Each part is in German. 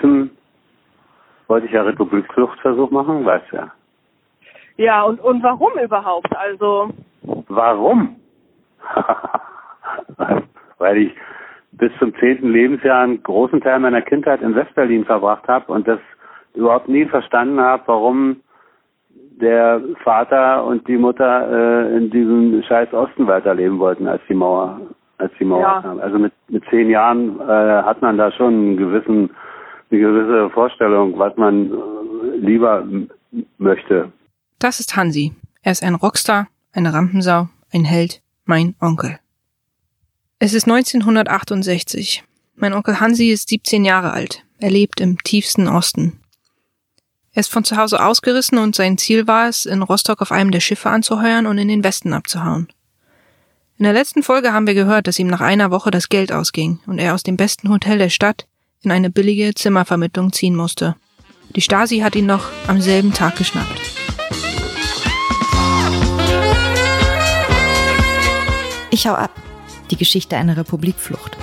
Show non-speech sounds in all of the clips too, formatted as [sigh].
2017 wollte ich ja Republikfluchtversuch machen, weißt du ja. Ja, und, und warum überhaupt? Also. Warum? [laughs] Weil ich bis zum zehnten Lebensjahr einen großen Teil meiner Kindheit in Westberlin verbracht habe und das überhaupt nie verstanden habe, warum der Vater und die Mutter äh, in diesem scheiß Osten weiterleben wollten, als die Mauer, als die Mauer Ja. kam. Also mit, mit zehn Jahren äh, hat man da schon einen gewissen, eine gewisse Vorstellung, was man äh, lieber möchte. Das ist Hansi. Er ist ein Rockstar, eine Rampensau, ein Held, mein Onkel. Es ist 1968. Mein Onkel Hansi ist 17 Jahre alt. Er lebt im tiefsten Osten. Er ist von zu Hause ausgerissen und sein Ziel war es, in Rostock auf einem der Schiffe anzuheuern und in den Westen abzuhauen. In der letzten Folge haben wir gehört, dass ihm nach einer Woche das Geld ausging und er aus dem besten Hotel der Stadt in eine billige Zimmervermittlung ziehen musste. Die Stasi hat ihn noch am selben Tag geschnappt. Ich hau ab. Die Geschichte einer Republikflucht.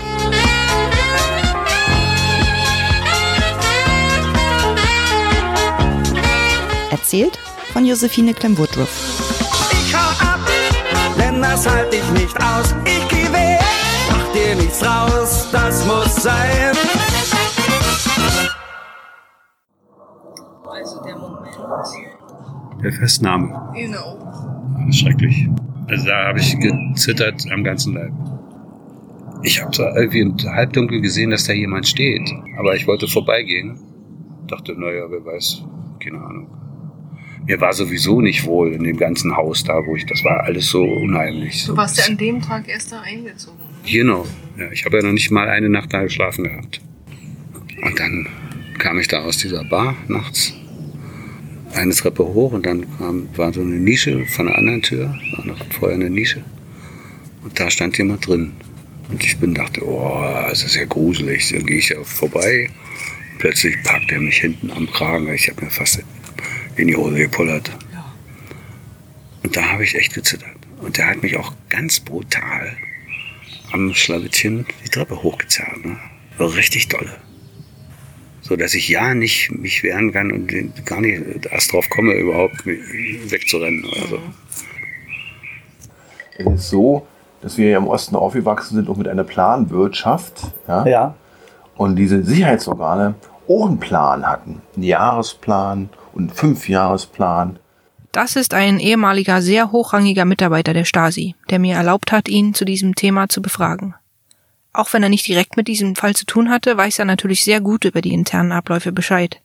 Erzählt von Josephine Clem-Woodruff. Ich hau ab, denn das halt ich nicht aus. Ich geh weg, mach dir nichts raus, das muss sein. Der Festnahme. Genau. Das ist schrecklich. Also da habe ich gezittert am ganzen Leib. Ich habe zwar irgendwie im Halbdunkel gesehen, dass da jemand steht, aber ich wollte vorbeigehen. Dachte, naja, wer weiß, keine Ahnung. Mir war sowieso nicht wohl in dem ganzen Haus da, wo ich, das war alles so unheimlich. Du warst ja an dem Tag erst da eingezogen. Genau. Ja, ich habe ja noch nicht mal eine Nacht da geschlafen gehabt. Und dann kam ich da aus dieser Bar nachts eine Treppe hoch und dann kam, war so eine Nische von einer anderen Tür, war noch vorher eine Nische. Und da stand jemand drin. Und ich bin dachte, oh, das ist ja gruselig. Dann gehe ich ja vorbei. Plötzlich packt er mich hinten am Kragen. Ich habe mir fast in die Hose gepullert. Und da habe ich echt gezittert. Und der hat mich auch ganz brutal am Schlawittchen die Treppe hochgezerrt. Ne? Richtig dolle. So dass ich ja nicht mich wehren kann und gar nicht erst drauf komme, überhaupt wegzurennen oder so. Es ist so, dass wir ja im Osten aufgewachsen sind und mit einer Planwirtschaft. Ja? Ja. Und diese Sicherheitsorgane auch einen Plan hatten. Einen Jahresplan und einen Fünfjahresplan. Das ist ein ehemaliger sehr hochrangiger Mitarbeiter der Stasi, der mir erlaubt hat, ihn zu diesem Thema zu befragen. Auch wenn er nicht direkt mit diesem Fall zu tun hatte, weiß er natürlich sehr gut über die internen Abläufe Bescheid.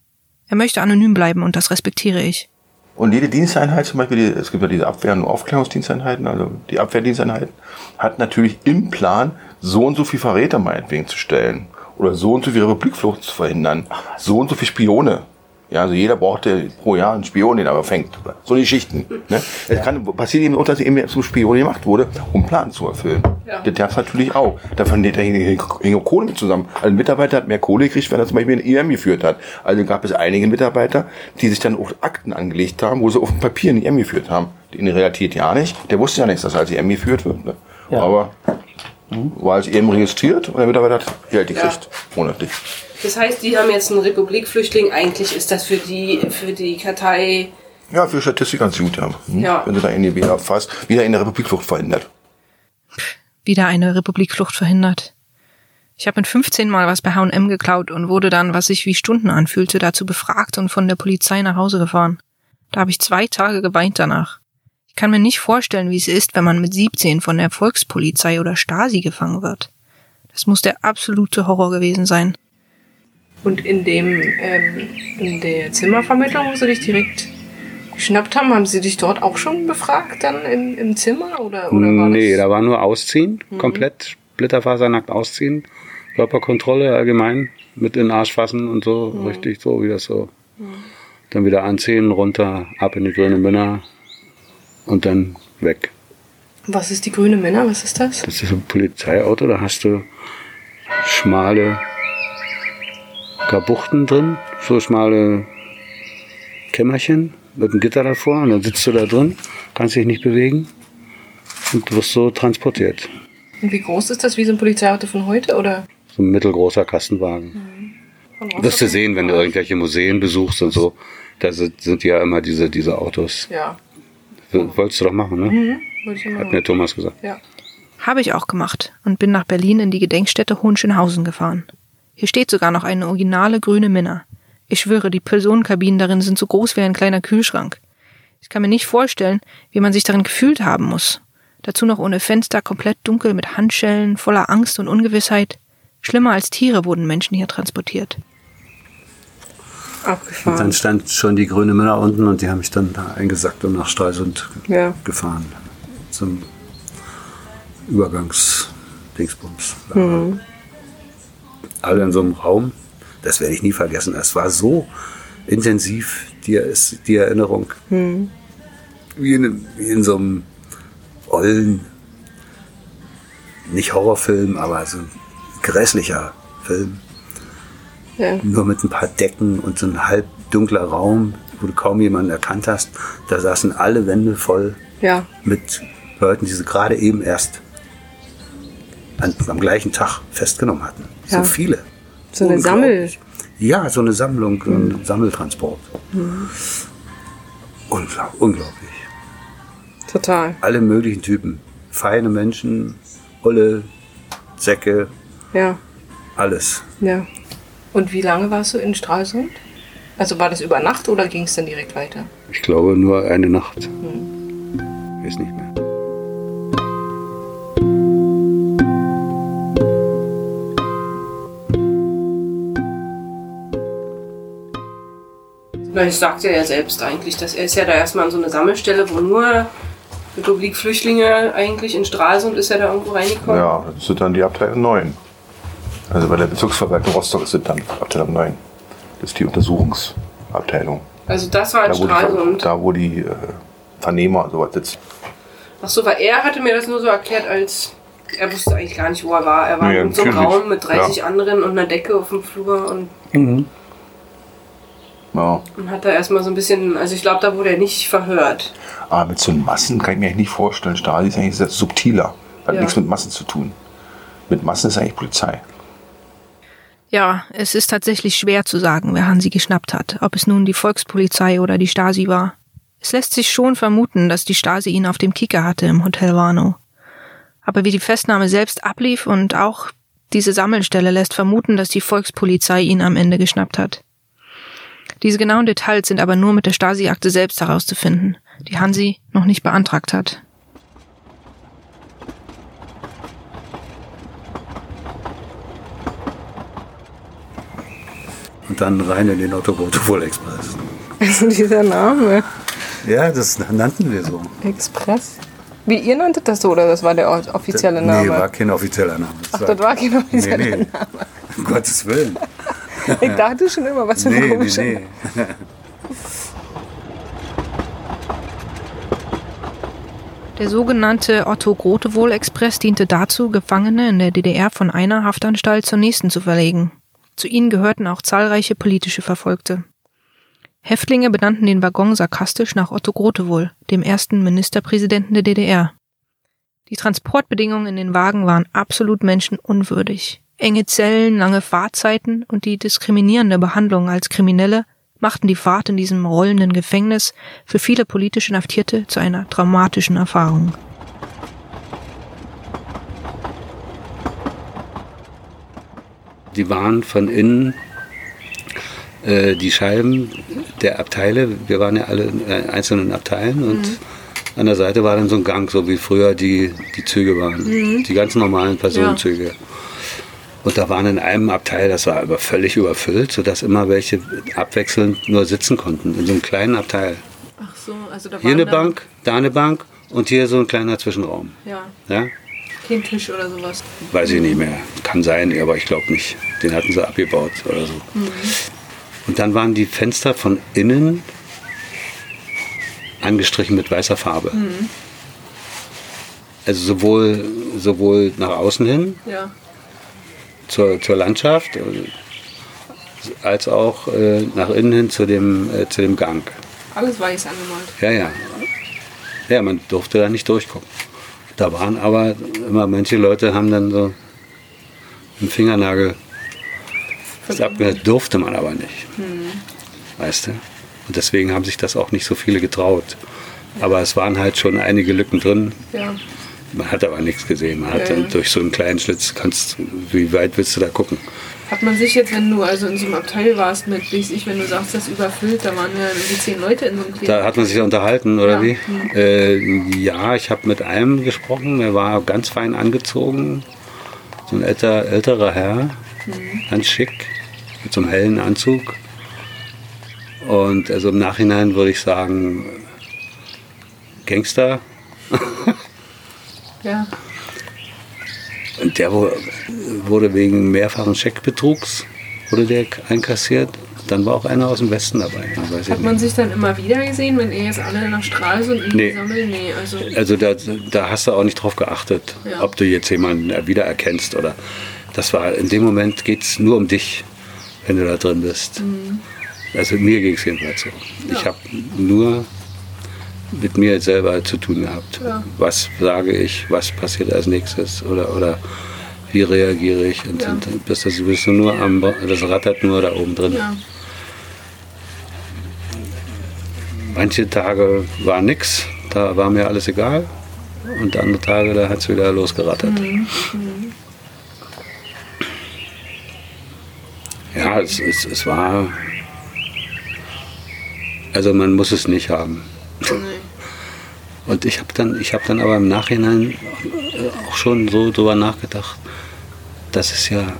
Er möchte anonym bleiben und das respektiere ich. Und jede Diensteinheit, zum Beispiel, die, es gibt ja diese Abwehr- und Aufklärungsdiensteinheiten, also die Abwehrdiensteinheiten, hat natürlich im Plan, so und so viel Verräter meinetwegen zu stellen. Oder so und so viel Republikflucht zu verhindern. So und so viel Spione. Ja, also jeder brauchte pro Jahr einen Spion, den er aber fängt. So die Schichten. Ne? Es kann passiert eben auch, dass er eben zum Spion gemacht wurde, um einen Plan zu erfüllen. Das gab's natürlich auch. Da verdient er hing hing Kohle mit zusammen. Also ein Mitarbeiter hat mehr Kohle gekriegt, wenn er zum Beispiel ein EM geführt hat. Also gab es einige Mitarbeiter, die sich dann auch Akten angelegt haben, wo sie auf dem Papier ein EM geführt haben. In der Realität ja nicht. Der wusste ja nichts, dass er als EM geführt wird. Ne? Ja. Aber war als EM registriert und der Mitarbeiter hat Geld gekriegt. Monatlich. Das heißt, die haben jetzt einen Republikflüchtling. Eigentlich ist das für die, für die Kartei. Ja, für Statistik ganz gut, ja. Hm? Ja. Wenn sie da NEB erfasst, wieder in der Republikflucht verhindert. Wieder eine Republikflucht verhindert. Ich habe mit 15 Mal was bei H&M geklaut und wurde dann, was sich wie Stunden anfühlte, dazu befragt und von der Polizei nach Hause gefahren. Da habe ich zwei Tage geweint danach. Ich kann mir nicht vorstellen, wie es ist, wenn man mit 17 von der Volkspolizei oder Stasi gefangen wird. Das muss der absolute Horror gewesen sein. Und in dem, ähm, in der Zimmervermittlung, wo sie dich direkt geschnappt haben, haben sie dich dort auch schon befragt, dann im, im Zimmer? Oder, oder war nee, da war nur Ausziehen, komplett splitterfasernackt ausziehen. Körperkontrolle allgemein, mit in den Arsch fassen und so, richtig so, wie das so. Dann wieder anziehen, runter, ab in die grüne Männer und dann weg. Was ist die grüne Männer? Was ist das? Das ist ein Polizeiauto, da hast du schmale Kabuchten drin, so schmale Kämmerchen mit einem Gitter davor und dann sitzt du da drin, kannst dich nicht bewegen und wirst so transportiert. Und wie groß ist das? Wie so ein Polizeiauto von heute? Oder? So ein mittelgroßer Kastenwagen. Rostock Wirst du sehen, wenn du irgendwelche Museen besuchst und so. Da sind, sind ja immer diese, diese Autos. Ja, W- Wolltest du doch machen, ne? würde ich Hat mir Thomas gesagt. Ja. Habe ich auch gemacht und bin nach Berlin in die Gedenkstätte Hohenschönhausen gefahren. Hier steht sogar noch eine originale grüne Minna. Ich schwöre, die Personenkabinen darin sind so groß wie ein kleiner Kühlschrank. Ich kann mir nicht vorstellen, wie man sich darin gefühlt haben muss. Dazu noch ohne Fenster, komplett dunkel mit Handschellen, voller Angst und Ungewissheit. Schlimmer als Tiere wurden Menschen hier transportiert. Und Abgefahren. dann stand schon die grüne Männer unten und die haben mich dann da eingesackt und nach Stralsund Ja. gefahren. Zum Übergangsdingsbums. Alle in so einem Raum. Das werde ich nie vergessen. Es war so intensiv, die, ist die Erinnerung. Wie, in, wie in so einem ollen, nicht Horrorfilm, aber so ein grässlicher Film Ja. nur mit ein paar Decken und so ein halb dunkler Raum, wo du kaum jemanden erkannt hast. Da saßen alle Wände voll ja. mit Leuten, die sie gerade eben erst an, am gleichen Tag festgenommen hatten. Ja. So viele. So eine Unglaublich. Ja, so eine Sammlung, so ein Sammeltransport. Unglaub, unglaublich. Total. Alle möglichen Typen. Feine Menschen, Olle, Säcke, Ja. alles. Ja. Und wie lange warst du in Stralsund? Also war das über Nacht oder ging es dann direkt weiter? Ich glaube nur eine Nacht. Weiß nicht mehr. Na, ich sagte ja selbst eigentlich, dass er ist ja da erstmal an so eine Sammelstelle, wo nur Republik-Flüchtlinge eigentlich in Stralsund ist er da irgendwo reingekommen. Ja, das sind dann die Abteilung 9. Also bei der Bezirksverwaltung Rostock ist es dann Abteilung 9. Das ist die Untersuchungsabteilung. Also das war in Da wo die, Stralsund. da, wo die äh, Vernehmer und sowas sitzen. Ach so, weil er hatte mir das nur so erklärt, als er wusste eigentlich gar nicht, wo er war. Er war Nee, in so einem. Raum mit 30 Ja. anderen und einer Decke auf dem Flur und, Ja. und hat da erstmal so ein bisschen, also ich glaube, da wurde er nicht verhört. Aber mit so Massen kann ich mir eigentlich nicht vorstellen. Stasi ist eigentlich sehr subtiler. Hat Ja. nichts mit Massen zu tun. Mit Massen ist eigentlich Polizei. Ja, es ist tatsächlich schwer zu sagen, wer Hansi geschnappt hat, ob es nun die Volkspolizei oder die Stasi war. Es lässt sich schon vermuten, dass die Stasi ihn auf dem Kicker hatte im Hotel Warnow. Aber wie die Festnahme selbst ablief und auch diese Sammelstelle lässt vermuten, dass die Volkspolizei ihn am Ende geschnappt hat. Diese genauen Details sind aber nur mit der Stasi-Akte selbst herauszufinden, die Hansi noch nicht beantragt hat. Und dann rein in den Otto Wohl Express. [laughs] Also dieser Name. Ja, das nannten wir so. Express. Wie ihr nanntet das so oder das war der offizielle Name? Nee, war kein offizieller Name. Ach, das war kein offizieller nee, nee. Name. Um Gottes Willen. [laughs] Ich dachte schon immer, was für ein Nee, nee, komischer nee. [laughs] Der sogenannte Otto-Grotewohl-Express diente dazu, Gefangene in der DDR von einer Haftanstalt zur nächsten zu verlegen. Zu ihnen gehörten auch zahlreiche politische Verfolgte. Häftlinge benannten den Waggon sarkastisch nach Otto Grotewohl, dem ersten Ministerpräsidenten der DDR. Die Transportbedingungen in den Wagen waren absolut menschenunwürdig. Enge Zellen, lange Fahrzeiten und die diskriminierende Behandlung als Kriminelle machten die Fahrt in diesem rollenden Gefängnis für viele politisch Inhaftierte zu einer traumatischen Erfahrung. Die waren von innen äh, die Scheiben der Abteile. Wir waren ja alle in äh, einzelnen Abteilen und an der Seite war dann so ein Gang, so wie früher die, die Züge waren. Die ganz normalen Personenzüge. Und da waren in einem Abteil, das war aber völlig überfüllt, sodass immer welche abwechselnd nur sitzen konnten, in so einem kleinen Abteil. Ach so, also da Hier eine Bank, da eine Bank und hier so ein kleiner Zwischenraum. Ja, Ja? kein Tisch oder sowas. Weiß ich nicht mehr. Kann sein, aber ich glaube nicht. Den hatten sie abgebaut oder so. Und dann waren die Fenster von innen angestrichen mit weißer Farbe. Also sowohl, sowohl nach außen hin, Ja. Zur, zur Landschaft, äh, als auch äh, nach innen hin zu dem, äh, zu dem Gang. Alles weiß angemalt. Ja, ja. Ja, man durfte da nicht durchgucken. Da waren aber immer, manche Leute haben dann so einen Fingernagel Das durfte man aber nicht. Weißt du? Und deswegen haben sich das auch nicht so viele getraut. Aber es waren halt schon einige Lücken drin. Ja. Man hat aber nichts gesehen. Man hat Ja. dann durch so einen kleinen Schlitz, kannst, wie weit willst du da gucken? Hat man sich jetzt, wenn du also in so einem Abteil warst mit, wie ich, wenn du sagst, das ist überfüllt, da waren ja irgendwie zehn Leute in so einem Da hat man sich unterhalten, oder Ja. wie? Äh, ja, ich habe mit einem gesprochen, der war ganz fein angezogen. So ein älter, älterer Herr, ganz schick, mit so einem hellen Anzug. Und also im Nachhinein würde ich sagen, Gangster. [laughs] Ja. Und der wurde wegen mehrfachen Scheckbetrugs wurde der einkassiert. Dann war auch einer aus dem Westen dabei. Hat man nicht. sich dann immer wieder gesehen, wenn ihr jetzt alle nach Stralsund irgendwie Nee. sammeln? Nee, also. Also da, da hast du auch nicht drauf geachtet, Ja. ob du jetzt jemanden wiedererkennst oder. Das war in dem Moment geht es nur um dich, wenn du da drin bist. Also mir ging es jedenfalls so. Ich habe nur mit mir selber zu tun gehabt. Ja. Was sage ich, was passiert als nächstes oder, oder wie reagiere ich? Und, Ja. und dann bist du sowieso nur am, das rattert nur da oben drin. Ja. Manche Tage war nix, da war mir alles egal. Und andere Tage, da hat es wieder losgerattert. Ja, es, es, es war. Also man muss es nicht haben. Und ich habe dann, ich habe dann aber im Nachhinein auch schon so drüber nachgedacht, dass es ja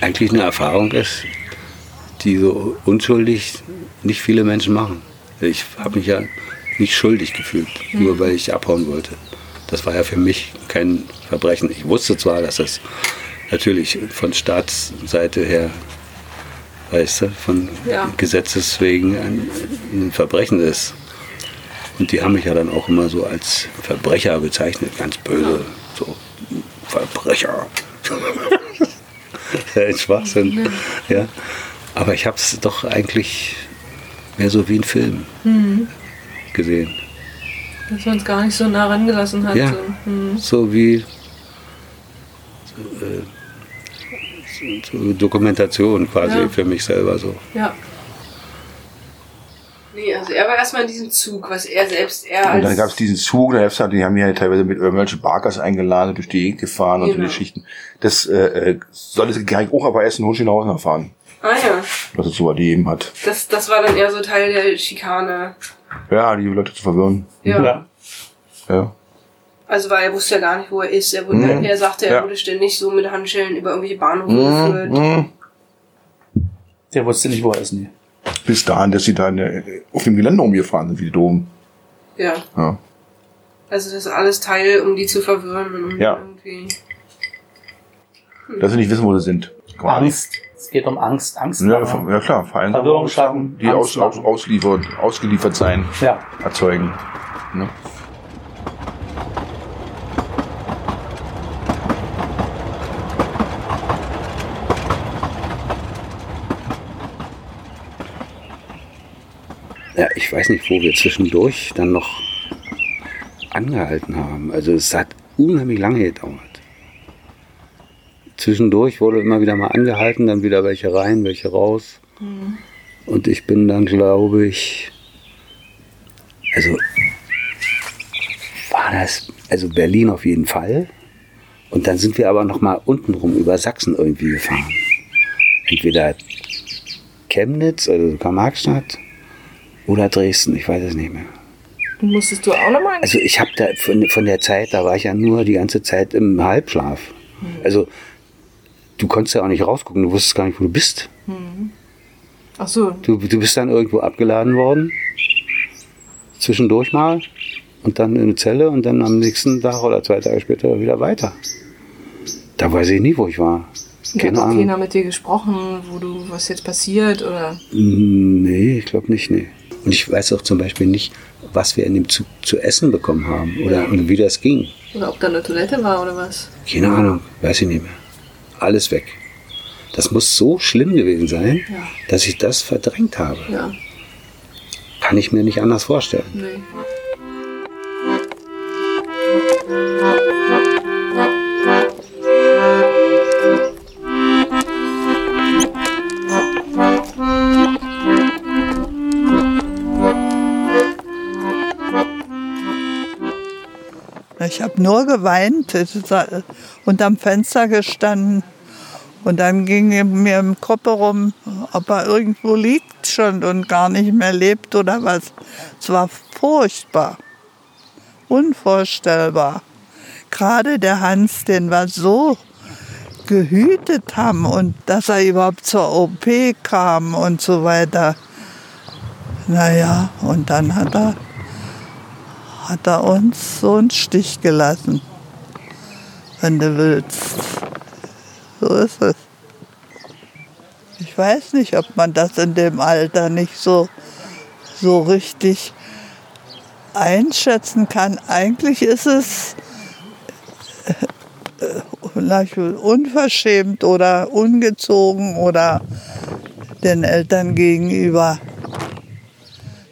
eigentlich eine Erfahrung ist, die so unschuldig nicht viele Menschen machen. Ich habe mich ja nicht schuldig gefühlt, nur weil ich abhauen wollte. Das war ja für mich kein Verbrechen. Ich wusste zwar, dass das natürlich von Staatsseite her, weißt du, von Ja. Gesetzes wegen ein, ein Verbrechen ist. Und die haben mich ja dann auch immer so als Verbrecher bezeichnet, ganz böse. So, Verbrecher. [laughs] ein Schwachsinn. Ja. Aber ich habe es doch eigentlich mehr so wie ein Film gesehen. Dass man es gar nicht so nah rangelassen hat. Ja. So. Hm. So wie so, äh, so Dokumentation quasi Ja. für mich selber so. Ja. Nee, also er war erstmal in diesem Zug, was er selbst, er Und dann gab es diesen Zug, da halt, die haben ja teilweise mit irgendwelchen Barkers eingeladen, durch die Gegend gefahren und so Genau. Geschichten. Das äh, äh, soll es gar nicht auch aber erst in Hohenschönhausen erfahren, Ah ja, was es so erleben hat. das, das war dann eher so Teil der Schikane. Ja, die Leute zu verwirren. Ja. Ja. Also weil er wusste ja gar nicht, wo er ist. Er, wurde, Mhm. er sagte, er Ja. wurde ständig so mit Handschellen über irgendwelche Bahnhöfe Mhm. geführt. Mhm. Der wusste nicht, wo er ist. Nee. Bis dahin, dass sie da äh, auf dem Gelände umgefahren sind, wie die Dom. Ja, Ja. also das ist alles Teil, um die zu verwirren und um Ja. irgendwie... Dass sie nicht wissen, wo sie sind. Quasi. Angst. Es geht um Angst. Angst. Ja, machen. ja klar, Vereinsamung, die aus, Angst aus, ausliefert, ausgeliefert sein, Ja. erzeugen. Ne? Ja, ich weiß nicht, wo wir zwischendurch dann noch angehalten haben. Also es hat unheimlich lange gedauert. Zwischendurch wurde immer wieder mal angehalten, dann wieder welche rein, welche raus. Und ich bin dann, glaube ich, also war das, also Berlin auf jeden Fall. Und dann sind wir aber noch mal untenrum über Sachsen irgendwie gefahren. Entweder Chemnitz, also Karl-Marx-Stadt, oder Dresden, ich weiß es nicht mehr. Musstest du auch nochmal? Also ich habe da von, von der Zeit, da war ich ja nur die ganze Zeit im Halbschlaf. Also du konntest ja auch nicht rausgucken, du wusstest gar nicht, wo du bist. Ach so. Du, du bist dann irgendwo abgeladen worden, zwischendurch mal, und dann in eine Zelle und dann am nächsten Tag oder zwei Tage später wieder weiter. Da weiß ich nie, wo ich war. Hat Keine auch Ahnung. keiner mit dir gesprochen, wo du, was jetzt passiert oder? Nee, ich glaube nicht, nee. Und ich weiß auch zum Beispiel nicht, was wir in dem Zug zu essen bekommen haben oder und wie das ging. Oder ob da eine Toilette war oder was? Keine Ahnung, weiß ich nicht mehr. Alles weg. Das muss so schlimm gewesen sein, Ja. dass ich das verdrängt habe. Ja. Kann ich mir nicht anders vorstellen. Nee. Ich habe nur geweint, unterm Fenster gestanden. Und dann ging mir im Kopf herum, ob er irgendwo liegt schon und gar nicht mehr lebt oder was. Es war furchtbar, unvorstellbar. Gerade der Hans, den wir so gehütet haben und dass er überhaupt zur OP kam und so weiter. Naja, und dann hat er, hat er uns so einen Stich gelassen, wenn du willst. So ist es. Ich weiß nicht, ob man das in dem Alter nicht so, so richtig einschätzen kann. Eigentlich ist es äh, unverschämt oder ungezogen oder den Eltern gegenüber.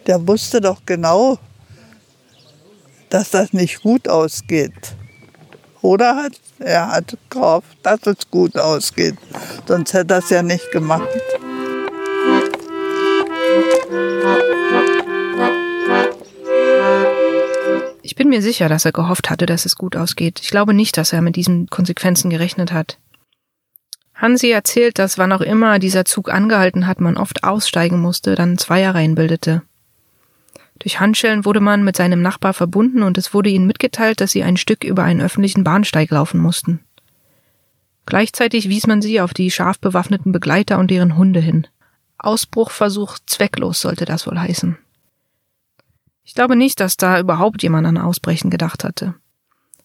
Der wusste doch genau, dass das nicht gut ausgeht. Oder hat er hat gehofft, dass es gut ausgeht. Sonst hätte er es ja nicht gemacht. Ich bin mir sicher, dass er gehofft hatte, dass es gut ausgeht. Ich glaube nicht, dass er mit diesen Konsequenzen gerechnet hat. Hansi erzählt, dass wann auch immer dieser Zug angehalten hat, man oft aussteigen musste, dann Zweierreihen bildete. Durch Handschellen wurde man mit seinem Nachbar verbunden und es wurde ihnen mitgeteilt, dass sie ein Stück über einen öffentlichen Bahnsteig laufen mussten. Gleichzeitig wies man sie auf die scharf bewaffneten Begleiter und deren Hunde hin. Ausbruchversuch zwecklos sollte das wohl heißen. Ich glaube nicht, dass da überhaupt jemand an Ausbrechen gedacht hatte.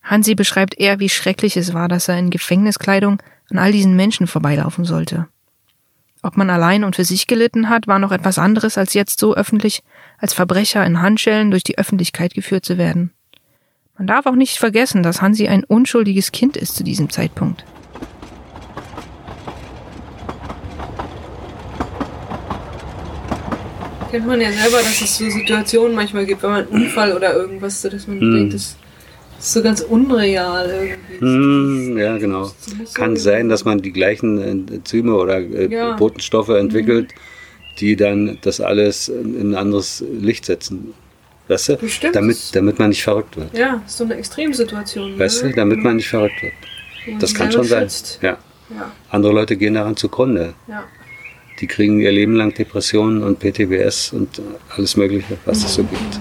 Hansi beschreibt eher, wie schrecklich es war, dass er in Gefängniskleidung an all diesen Menschen vorbeilaufen sollte. Ob man allein und für sich gelitten hat, war noch etwas anderes, als jetzt so öffentlich als Verbrecher in Handschellen durch die Öffentlichkeit geführt zu werden. Man darf auch nicht vergessen, dass Hansi ein unschuldiges Kind ist zu diesem Zeitpunkt. Kennt man ja selber, dass es so Situationen manchmal gibt, wenn man einen Unfall oder irgendwas, so dass man Hm. denkt, das ist so ganz unreal irgendwie. Hm, ja, genau. Kann sein, dass man die gleichen äh, Enzyme oder äh, Ja. Botenstoffe entwickelt, die dann das alles in in ein anderes Licht setzen. Weißt du? Bestimmt. Damit, damit man nicht verrückt wird. Ja, ist so eine Extremsituation. Weißt ne? du? Damit man nicht verrückt wird. Man Das kann schon sein. Ja. Ja. Andere Leute gehen daran zugrunde. Ja. Die kriegen ihr Leben lang Depressionen und PTBS und alles Mögliche, was es so gibt.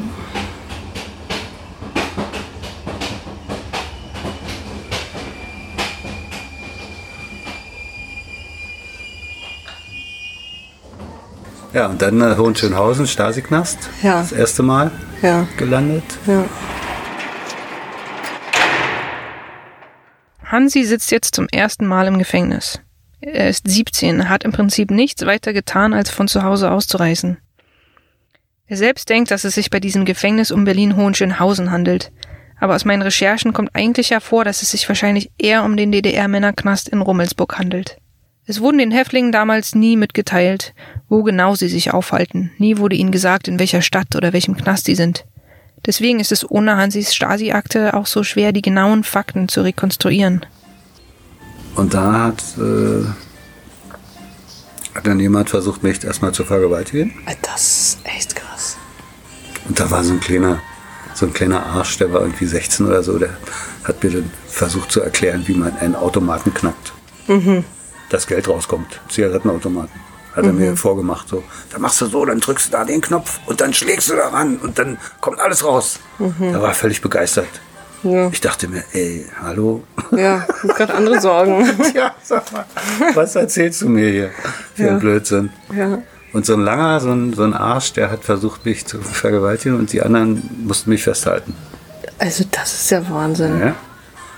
Ja, und dann äh, Hohenschönhausen, Stasi-Knast. Ja. Das erste Mal Ja. gelandet. Ja. Hansi sitzt jetzt zum ersten Mal im Gefängnis. Er ist 17, hat im Prinzip nichts weiter getan, als von zu Hause auszureisen. Er selbst denkt, dass es sich bei diesem Gefängnis um Berlin-Hohenschönhausen handelt. Aber aus meinen Recherchen kommt eigentlich hervor, dass es sich wahrscheinlich eher um den DDR-Männerknast in Rummelsburg handelt. Es wurden den Häftlingen damals nie mitgeteilt, wo genau sie sich aufhalten. Nie wurde ihnen gesagt, in welcher Stadt oder welchem Knast sie sind. Deswegen ist es ohne Hansis Stasi-Akte auch so schwer, die genauen Fakten zu rekonstruieren. Und da hat, äh, hat dann jemand versucht, mich erstmal zu vergewaltigen. Das ist echt krass. Und da war so ein kleiner, so ein kleiner Arsch, der war irgendwie 16 oder so, der hat mir dann versucht zu erklären, wie man einen Automaten knackt. Mhm. Das Geld rauskommt. Zigarettenautomaten. Hat er Mhm. mir vorgemacht. So, da machst du so, dann drückst du da den Knopf und dann schlägst du daran und dann kommt alles raus. Mhm. Da war er völlig begeistert. Ja. Ich dachte mir, ey, hallo? Ja, ich gerade andere Sorgen. [laughs] ja, sag mal, was erzählst du mir hier für Ja. einen Blödsinn? Ja. Und so ein langer, so ein, so ein Arsch, der hat versucht, mich zu vergewaltigen und die anderen mussten mich festhalten. Also das ist ja Wahnsinn. Ja?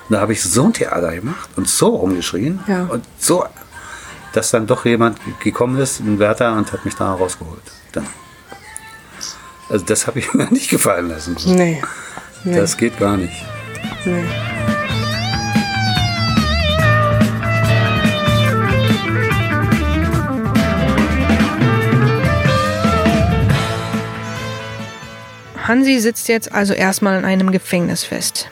Da habe ich so ein Theater gemacht und so rumgeschrien Ja. und so, dass dann doch jemand gekommen ist, ein Wärter, und hat mich da rausgeholt. Dann. Also das habe ich mir [laughs] nicht gefallen lassen. Nee. nee. Das geht gar nicht. nee. Hansi sitzt jetzt also erstmal in einem Gefängnis fest.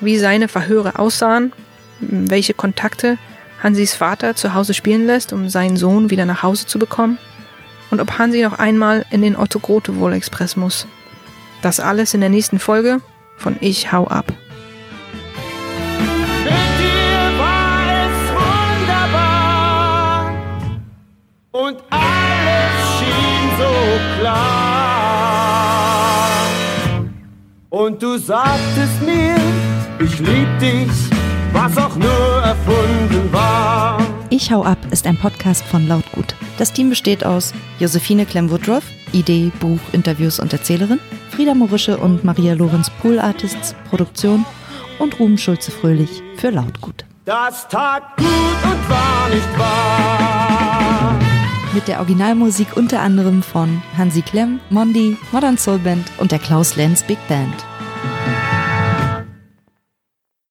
Wie seine Verhöre aussahen, welche Kontakte Hansis Vater zu Hause spielen lässt, um seinen Sohn wieder nach Hause zu bekommen, und ob Hansi noch einmal in den Otto Grotewohl Express muss. Das alles in der nächsten Folge von Ich hau ab. Mit dir war es wunderbar und alles schien so klar. Und du sagtest mir, ich lieb dich was auch nur erfunden war. Ich hau ab ist ein Podcast von Lautgut. Das Team besteht aus Josephine Klemm-Woodruff, Idee, Buch, Interviews und Erzählerin, Frieda Morische und Maria Lorenz Pool Artists, Produktion und Ruben Schulze-Fröhlich für Lautgut. Das tat gut und war nicht wahr. Mit der Originalmusik unter anderem von Hansi Klemm, Mondi, Modern Soul Band und der Klaus Lenz Big Band.